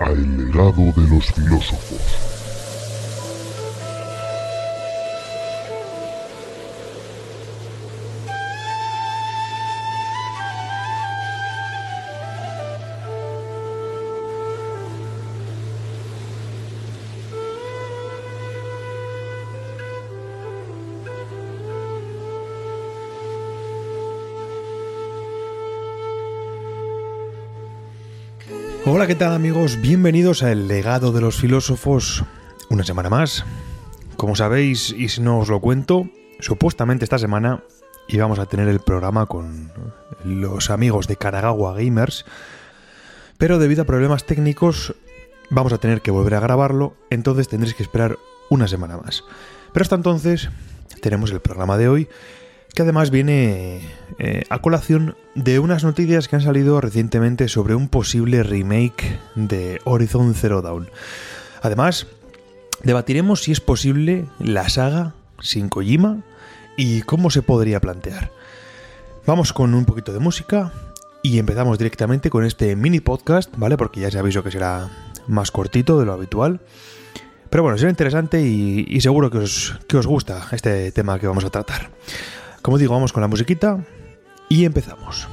A El legado de los filósofos. Hola, ¿qué tal amigos? Bienvenidos a El legado de los filósofos. Una semana más. Como sabéis, y si no os lo cuento, supuestamente esta semana íbamos a tener el programa con los amigos de Karagawa Gamers, pero debido a problemas técnicos vamos a tener que volver a grabarlo, entonces tendréis que esperar una semana más. Pero hasta entonces tenemos el programa de hoy que además viene eh, a colación de unas noticias que han salido recientemente sobre un posible remake de Horizon Zero Dawn. Además, debatiremos si es posible la saga sin Kojima y cómo se podría plantear. Vamos con un poquito de música y empezamos directamente con este mini podcast, ¿vale? Porque ya se aviso que será más cortito de lo habitual. Pero bueno, será interesante y, y seguro que os, que os gusta este tema que vamos a tratar. Como digo, vamos con la musiquita y empezamos.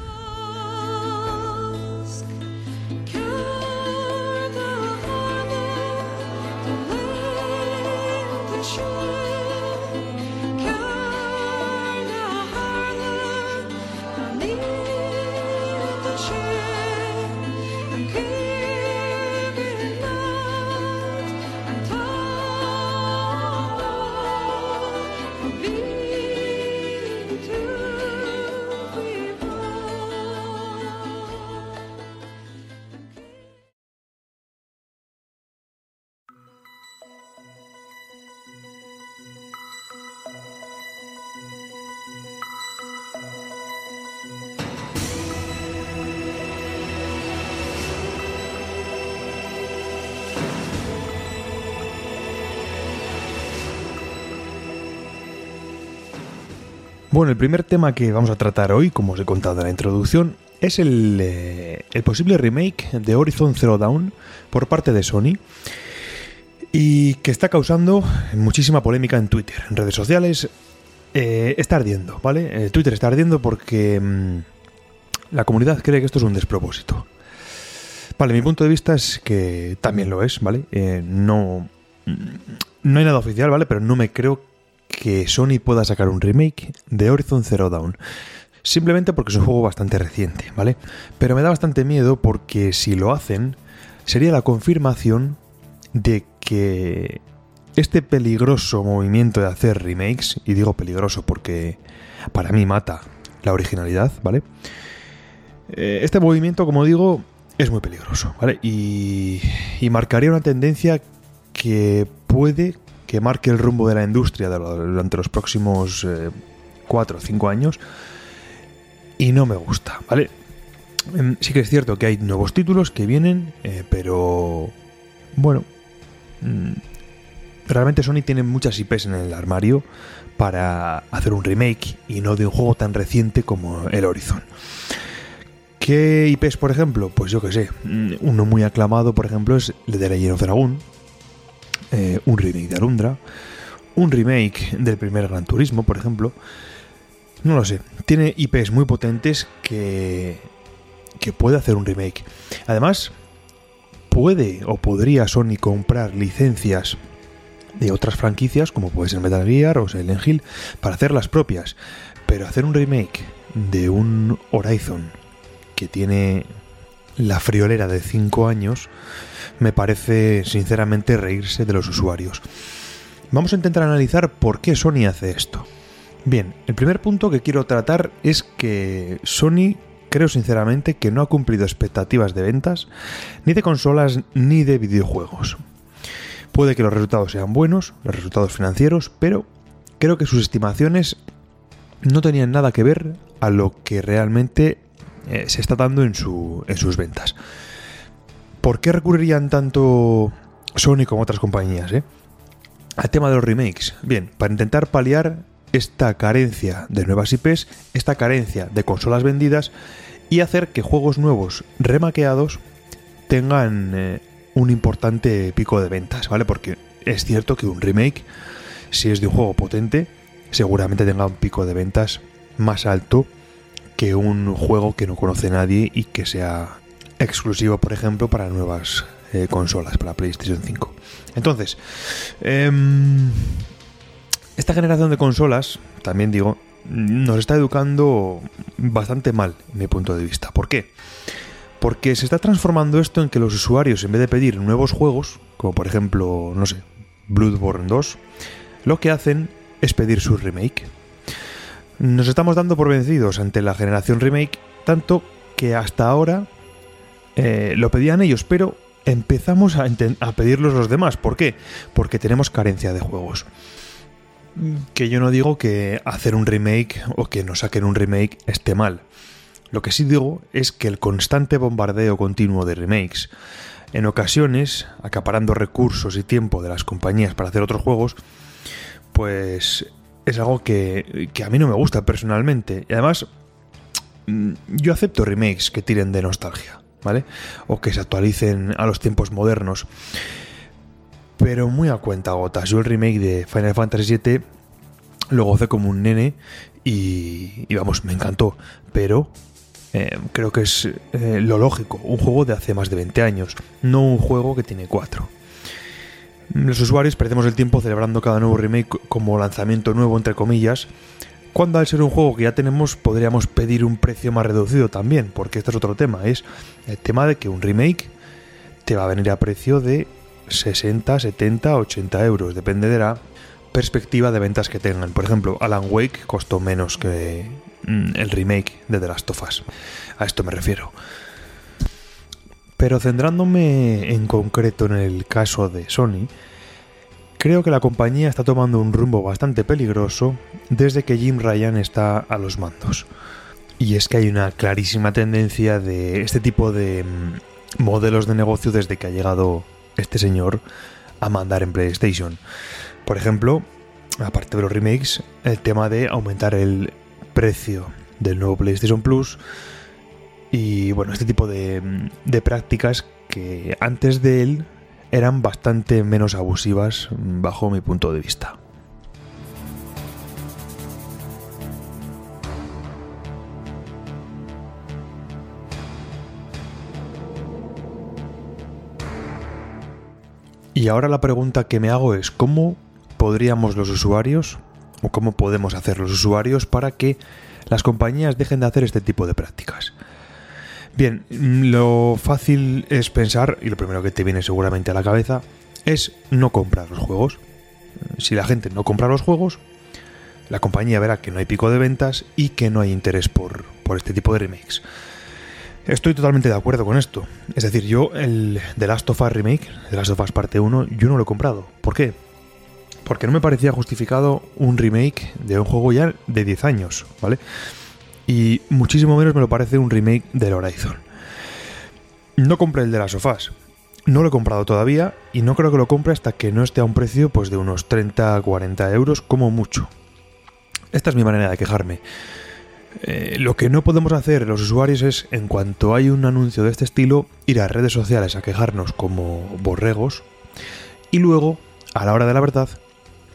Bueno, el primer tema que vamos a tratar hoy, como os he contado en la introducción, es el, eh, el posible remake de Horizon Zero Dawn por parte de Sony y que está causando muchísima polémica en Twitter, en redes sociales. eh, está ardiendo, ¿vale? Eh, Twitter está ardiendo porque mm, la comunidad cree que esto es un despropósito. Vale, mi punto de vista es que también lo es, ¿vale? Eh, no, mm, no hay nada oficial, ¿vale? Pero no me creo que Sony pueda sacar un remake de Horizon Zero Dawn. Simplemente porque es un juego bastante reciente, ¿vale? Pero me da bastante miedo porque si lo hacen, sería la confirmación de que este peligroso movimiento de hacer remakes, y digo peligroso porque para mí mata la originalidad, ¿vale? Eh, Este movimiento, como digo, es muy peligroso, ¿vale? Y, y marcaría una tendencia que puede que marque el rumbo de la industria durante los próximos 4 o 5 años y no me gusta, ¿vale? Em, Sí que es cierto que hay nuevos títulos que vienen, eh, pero bueno, mm, realmente Sony tiene muchas IPs en el armario para hacer un remake y no de un juego tan reciente como el Horizon. ¿Qué IPs, por ejemplo? Pues yo que sé, mm, uno muy aclamado, por ejemplo, es de Legend of Dragon, eh, un remake de Alundra, un remake del primer Gran Turismo, por ejemplo. No lo sé. Tiene IPs muy potentes que, que puede hacer un remake. Además, puede o podría Sony comprar licencias de otras franquicias, como puede ser Metal Gear o Silent Hill, para hacer las propias. Pero hacer un remake de un Horizon que tiene la friolera de 5 años, me parece sinceramente reírse de los usuarios. Vamos a intentar analizar por qué Sony hace esto. Bien, el primer punto que quiero tratar es que Sony creo sinceramente que no ha cumplido expectativas de ventas, ni de consolas, ni de videojuegos. Puede que los resultados sean buenos, los resultados financieros, pero creo que sus estimaciones no tenían nada que ver a lo que realmente eh, se está dando en, en sus ventas. ¿Por qué recurrirían tanto Sony como otras compañías? Eh? Al tema de los remakes. Bien, para intentar paliar esta carencia de nuevas IPs, esta carencia de consolas vendidas y hacer que juegos nuevos remaqueados tengan eh, un importante pico de ventas, ¿vale? Porque es cierto que un remake, si es de un juego potente, seguramente tenga un pico de ventas más alto que un juego que no conoce nadie y que sea exclusivo, por ejemplo, para nuevas eh, consolas, para PlayStation 5. Entonces, em, esta generación de consolas, también digo, nos está educando bastante mal, en mi punto de vista. ¿Por qué? Porque se está transformando esto en que los usuarios, en vez de pedir nuevos juegos, como por ejemplo, no sé, Bloodborne 2, lo que hacen es pedir su remake. Nos estamos dando por vencidos ante la generación remake, tanto que hasta ahora eh, lo pedían ellos, pero empezamos a, a pedirlos los demás. ¿Por qué? Porque tenemos carencia de juegos que yo no digo que hacer un remake o que nos saquen un remake esté mal. Lo que sí digo es que el constante bombardeo continuo de remakes, en ocasiones acaparando recursos y tiempo de las compañías para hacer otros juegos, pues es algo que, que a mí no me gusta personalmente. Y además, mm, yo acepto remakes que tiren de nostalgia, ¿vale? O que se actualicen a los tiempos modernos pero muy a cuenta gotas. Yo el remake de Final Fantasy VII lo gocé como un nene y, vamos, me encantó. Pero eh, creo que es eh, lo lógico, un juego de hace más de 20 años, no un juego que tiene 4. Los usuarios perdemos el tiempo celebrando cada nuevo remake como lanzamiento nuevo, entre comillas, cuando al ser un juego que ya tenemos podríamos pedir un precio más reducido también, porque este es otro tema, es el tema de que un remake te va a venir a precio de 60, 70, 80 euros, depende de la perspectiva de ventas que tengan. Por ejemplo, Alan Wake costó menos que mm, el remake de The Last of Us. A esto me refiero. Pero centrándome en concreto en el caso de Sony, creo que la compañía está tomando un rumbo bastante peligroso desde que Jim Ryan está a los mandos. Y es que hay una clarísima tendencia de este tipo de mm, modelos de negocio desde que ha llegado este señor a mandar en PlayStation. Por ejemplo, aparte de los remakes, el tema de aumentar el precio del nuevo PlayStation Plus y bueno, este tipo de, prácticas que antes de él eran bastante menos abusivas bajo mi punto de vista. Y ahora la pregunta que me hago es, ¿cómo podríamos los usuarios, o cómo podemos hacer los usuarios para que las compañías dejen de hacer este tipo de prácticas? Bien, lo fácil es pensar, y lo primero que te viene seguramente a la cabeza, es no comprar los juegos. Si la gente no compra los juegos, la compañía verá que no hay pico de ventas y que no hay interés por, por este tipo de remakes. Estoy totalmente de acuerdo con esto. Es decir, yo el The Last of Us Remake, The Last of Us Parte 1, yo no lo he comprado. ¿Por qué? Porque no me parecía justificado un remake de un juego ya de 10 años, ¿vale? Y muchísimo menos me lo parece un remake del Horizon. No compré el de Last of Us. No lo he comprado todavía y no creo que lo compre hasta que no esté a un precio pues, de unos 30-40 euros como mucho. Esta es mi manera de quejarme. Eh, lo que no podemos hacer los usuarios es, en cuanto hay un anuncio de este estilo, ir a redes sociales a quejarnos como borregos y luego, a la hora de la verdad,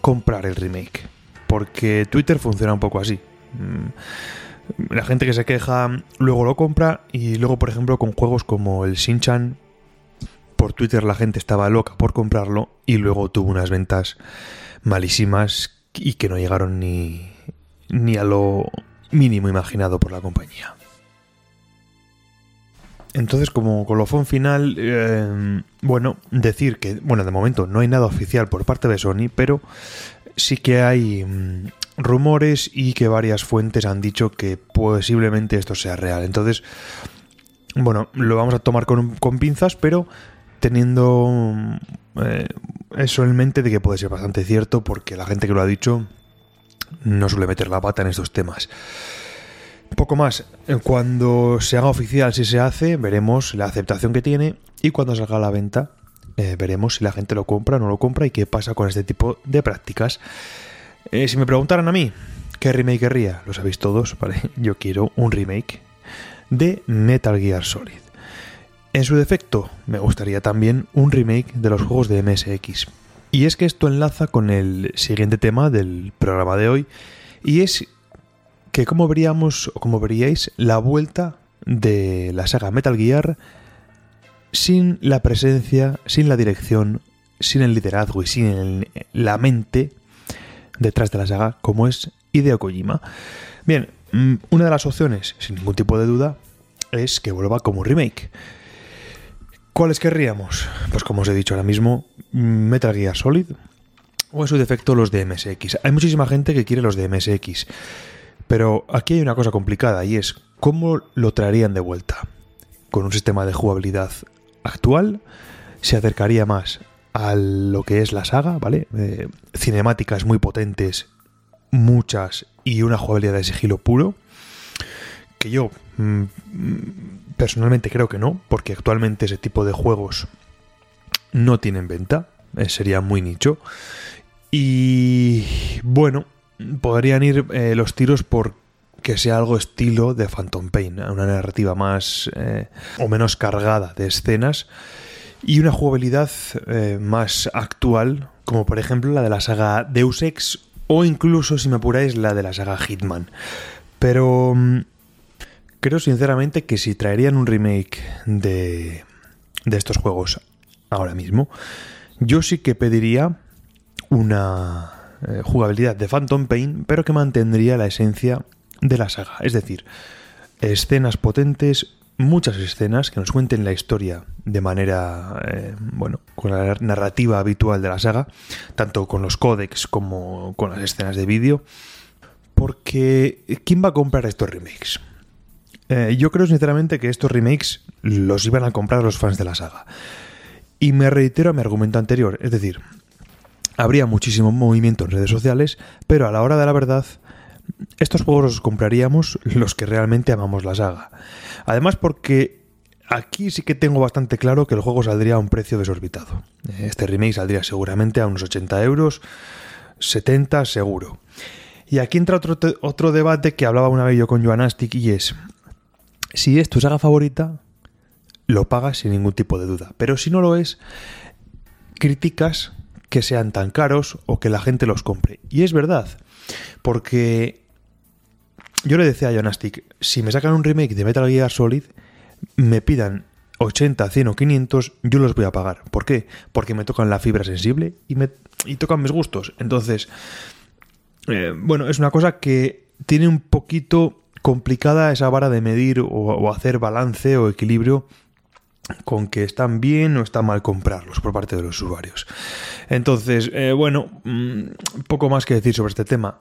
comprar el remake. Porque Twitter funciona un poco así. Mm, La gente que se queja luego lo compra y luego, por ejemplo, con juegos como el Shin-Chan, por Twitter la gente estaba loca por comprarlo y luego tuvo unas ventas malísimas y que no llegaron ni, ni a lo mínimo imaginado por la compañía. Entonces, como colofón final, eh, bueno, decir que, bueno, de momento no hay nada oficial por parte de Sony, pero sí que hay mm, rumores y que varias fuentes han dicho que posiblemente esto sea real. Entonces, bueno, lo vamos a tomar con, pinzas, pero teniendo eh, eso en mente de que puede ser bastante cierto, porque la gente que lo ha dicho no suele meter la pata en estos temas. Poco más, cuando se haga oficial si se hace, veremos la aceptación que tiene y cuando salga a la venta, eh, veremos si la gente lo compra o no lo compra y qué pasa con este tipo de prácticas. Eh, si me preguntaran a mí, ¿qué remake querría? Lo sabéis todos, ¿vale? Yo quiero un remake de Metal Gear Solid. En su defecto, me gustaría también un remake de los juegos de MSX. Y es que esto enlaza con el siguiente tema del programa de hoy, y es que como veríamos o como veríais la vuelta de la saga Metal Gear sin la presencia, sin la dirección, sin el liderazgo y sin la mente detrás de la saga como es Hideo Kojima. Bien, mm, una de las opciones, sin ningún tipo de duda, es que vuelva como remake. ¿Cuáles querríamos? Pues como os he dicho ahora mismo, Metal Gear Solid o en su defecto los de MSX. Hay muchísima gente que quiere los de MSX. Pero aquí hay una cosa complicada y es cómo lo traerían de vuelta. Con un sistema de jugabilidad actual se acercaría más a lo que es la saga, ¿vale? Eh, cinemáticas muy potentes, muchas y una jugabilidad de sigilo puro. Que yo mm, personalmente creo que no, porque actualmente ese tipo de juegos no tienen venta, eh, sería muy nicho. Y bueno, podrían ir eh, los tiros por que sea algo estilo de Phantom Pain, una narrativa más o menos cargada de escenas y una jugabilidad eh, más actual, como por ejemplo la de la saga Deus Ex o incluso, si me apuráis, la de la saga Hitman. Pero mm, creo sinceramente que si traerían un remake de, de estos juegos ahora mismo, yo sí que pediría una eh, jugabilidad de Phantom Pain, pero que mantendría la esencia de la saga. Es decir, escenas potentes, muchas escenas que nos cuenten la historia de manera, eh, bueno, con la narrativa habitual de la saga, tanto con los códex como con las escenas de vídeo. Porque, ¿quién va a comprar estos remakes? Eh, yo creo sinceramente que estos remakes los iban a comprar los fans de la saga. Y me reitero a mi argumento anterior, es decir, habría muchísimo movimiento en redes sociales, pero a la hora de la verdad, estos juegos los compraríamos los que realmente amamos la saga. Además porque aquí sí que tengo bastante claro que el juego saldría a un precio desorbitado. Este remake saldría seguramente a unos 80 euros, 70 seguro. Y aquí entra otro, otro debate que hablaba una vez yo con Joanastic y es, si es tu saga favorita, lo pagas sin ningún tipo de duda. Pero si no lo es, criticas que sean tan caros o que la gente los compre. Y es verdad, porque yo le decía a Jonastic, si me sacan un remake de Metal Gear Solid, me pidan 80, 100 o 500, yo los voy a pagar. ¿Por qué? Porque me tocan la fibra sensible y, me, y tocan mis gustos. Entonces, eh, bueno, es una cosa que tiene un poquito complicada esa vara de medir o hacer balance o equilibrio con que están bien o está mal comprarlos por parte de los usuarios. Entonces, eh, bueno, mm, poco más que decir sobre este tema.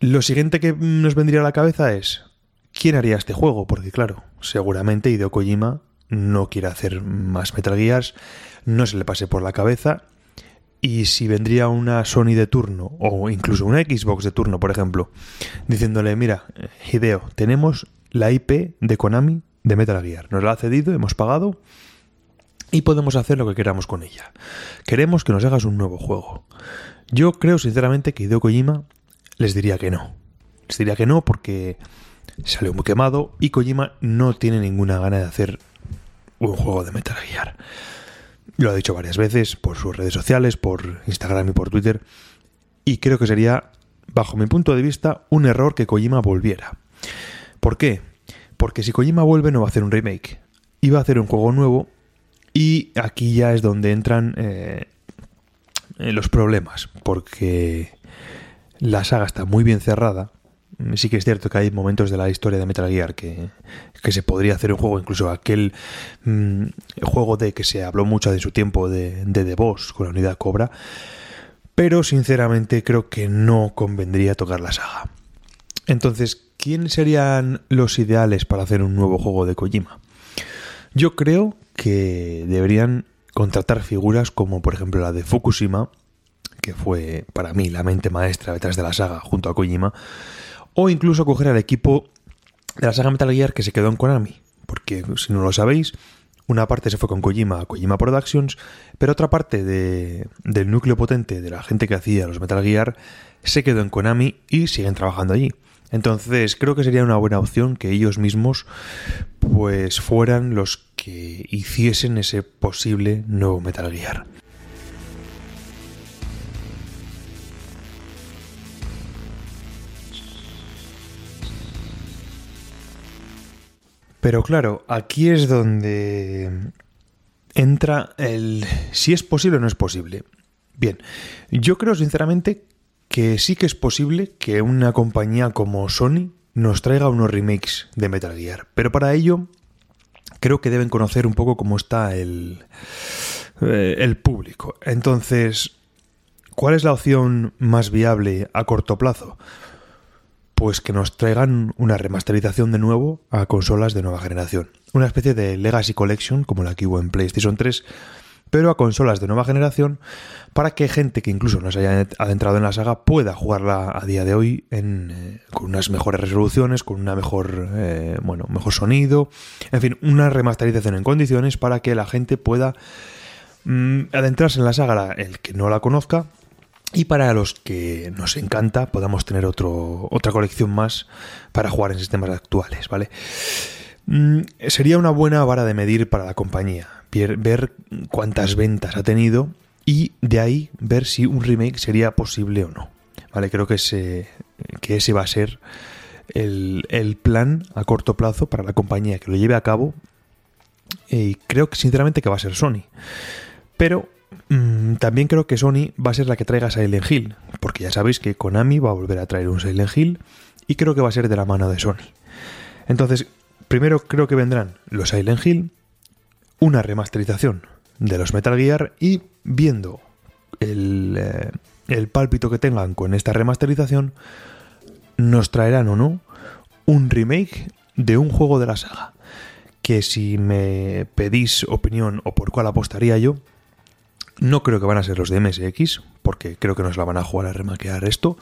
Lo siguiente que nos vendría a la cabeza es, ¿quién haría este juego? Porque claro, seguramente Hideo Kojima no quiere hacer más Metal Gears, no se le pase por la cabeza. Y si vendría una Sony de turno, o incluso una Xbox de turno, por ejemplo, diciéndole, mira, Hideo, tenemos la IP de Konami de Metal Gear. Nos la ha cedido, hemos pagado y podemos hacer lo que queramos con ella. Queremos que nos hagas un nuevo juego. Yo creo sinceramente que Hideo Kojima les diría que no. Les diría que no porque salió muy quemado y Kojima no tiene ninguna gana de hacer un juego de Metal Gear. Lo ha dicho varias veces por sus redes sociales, por Instagram y por Twitter. Y creo que sería, bajo mi punto de vista, un error que Kojima volviera. ¿Por qué? Porque si Kojima vuelve no va a hacer un remake, iba a hacer un juego nuevo y aquí ya es donde entran eh, los problemas, porque la saga está muy bien cerrada. Sí que es cierto que hay momentos de la historia de Metal Gear que, se podría hacer un juego, incluso aquel mm, juego de que se habló mucho de su tiempo de, de The Boss con la unidad Cobra, pero sinceramente creo que no convendría tocar la saga. Entonces, ¿quiénes serían los ideales para hacer un nuevo juego de Kojima? Yo creo que deberían contratar figuras como por ejemplo la de Fukushima, que fue para mí la mente maestra detrás de la saga junto a Kojima, o incluso coger al equipo de la saga Metal Gear que se quedó en Konami, porque si no lo sabéis, una parte se fue con Kojima a Kojima Productions, pero otra parte del núcleo potente de la gente que hacía los Metal Gear se quedó en Konami y siguen trabajando allí. Entonces creo que sería una buena opción que ellos mismos pues fueran los que hiciesen ese posible nuevo Metal Gear. Pero claro, aquí es donde entra el si es posible o no es posible. Bien, yo creo sinceramente que sí que es posible que una compañía como Sony nos traiga unos remakes de Metal Gear, pero para ello creo que deben conocer un poco cómo está el, eh, el público. Entonces, ¿cuál es la opción más viable a corto plazo? Pues que nos traigan una remasterización de nuevo a consolas de nueva generación. Una especie de Legacy Collection como la que hubo en PlayStation 3 pero a consolas de nueva generación para que gente que incluso no se haya adentrado en la saga pueda jugarla a día de hoy eh, con unas mejores resoluciones, con una mejor, eh, bueno, mejor sonido, en fin, una remasterización en condiciones para que la gente pueda mm, adentrarse en la saga, el que no la conozca, y para los que nos encanta podamos tener otro, otra colección más para jugar en sistemas actuales, ¿vale? Mm, sería una buena vara de medir para la compañía ver cuántas ventas ha tenido y de ahí ver si un remake sería posible o no. Vale, creo que ese, que ese va a ser el, plan a corto plazo para la compañía que lo lleve a cabo. Y creo que sinceramente que va a ser Sony. Pero también creo que Sony va a ser la que traiga Silent Hill. Porque ya sabéis que Konami va a volver a traer un Silent Hill. Y creo que va a ser de la mano de Sony. Entonces, primero creo que vendrán los Silent Hill una remasterización de los Metal Gear y viendo el, eh, el pálpito que tengan con esta remasterización, nos traerán o no un remake de un juego de la saga. Que si me pedís opinión o por cuál apostaría yo, no creo que van a ser los de MSX, porque creo que nos la van a jugar a remaquear esto,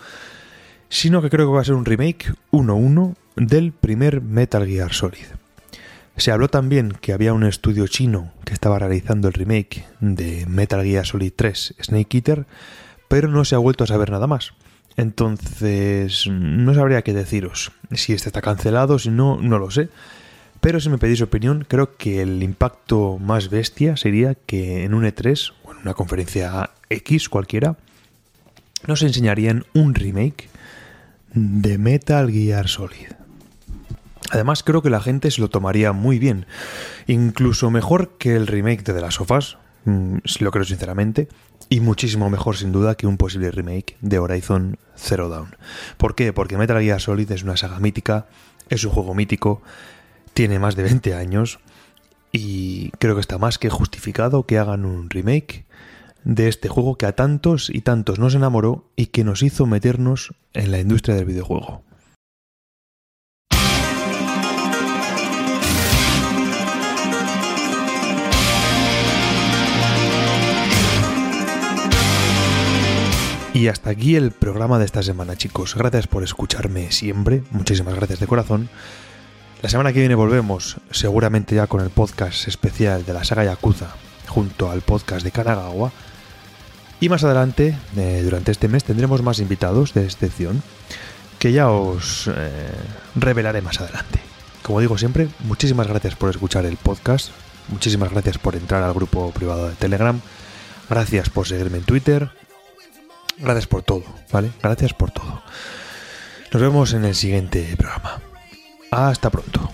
sino que creo que va a ser un remake 1-1 del primer Metal Gear Solid. Se habló también que había un estudio chino que estaba realizando el remake de Metal Gear Solid 3 Snake Eater, pero no se ha vuelto a saber nada más. Entonces, no sabría qué deciros. Si este está cancelado, si no, no lo sé. Pero si me pedís opinión, creo que el impacto más bestia sería que en un E3 o en una conferencia X cualquiera, nos enseñarían un remake de Metal Gear Solid. Además creo que la gente se lo tomaría muy bien, incluso mejor que el remake de The Last of Us, mm, lo creo sinceramente, y muchísimo mejor sin duda que un posible remake de Horizon Zero Dawn. ¿Por qué? Porque Metal Gear Solid es una saga mítica, es un juego mítico, tiene más de 20 años y creo que está más que justificado que hagan un remake de este juego que a tantos y tantos nos enamoró y que nos hizo meternos en la industria del videojuego. Y hasta aquí el programa de esta semana, chicos. Gracias por escucharme siempre. Muchísimas gracias de corazón. La semana que viene volvemos, seguramente ya con el podcast especial de la saga Yakuza, junto al podcast de Kanagawa. Y más adelante, eh, durante este mes, tendremos más invitados de excepción que ya os eh, revelaré más adelante. Como digo siempre, muchísimas gracias por escuchar el podcast, muchísimas gracias por entrar al grupo privado de Telegram, gracias por seguirme en Twitter, Gracias por todo, ¿vale? Gracias por todo. Nos vemos en el siguiente programa. Hasta pronto.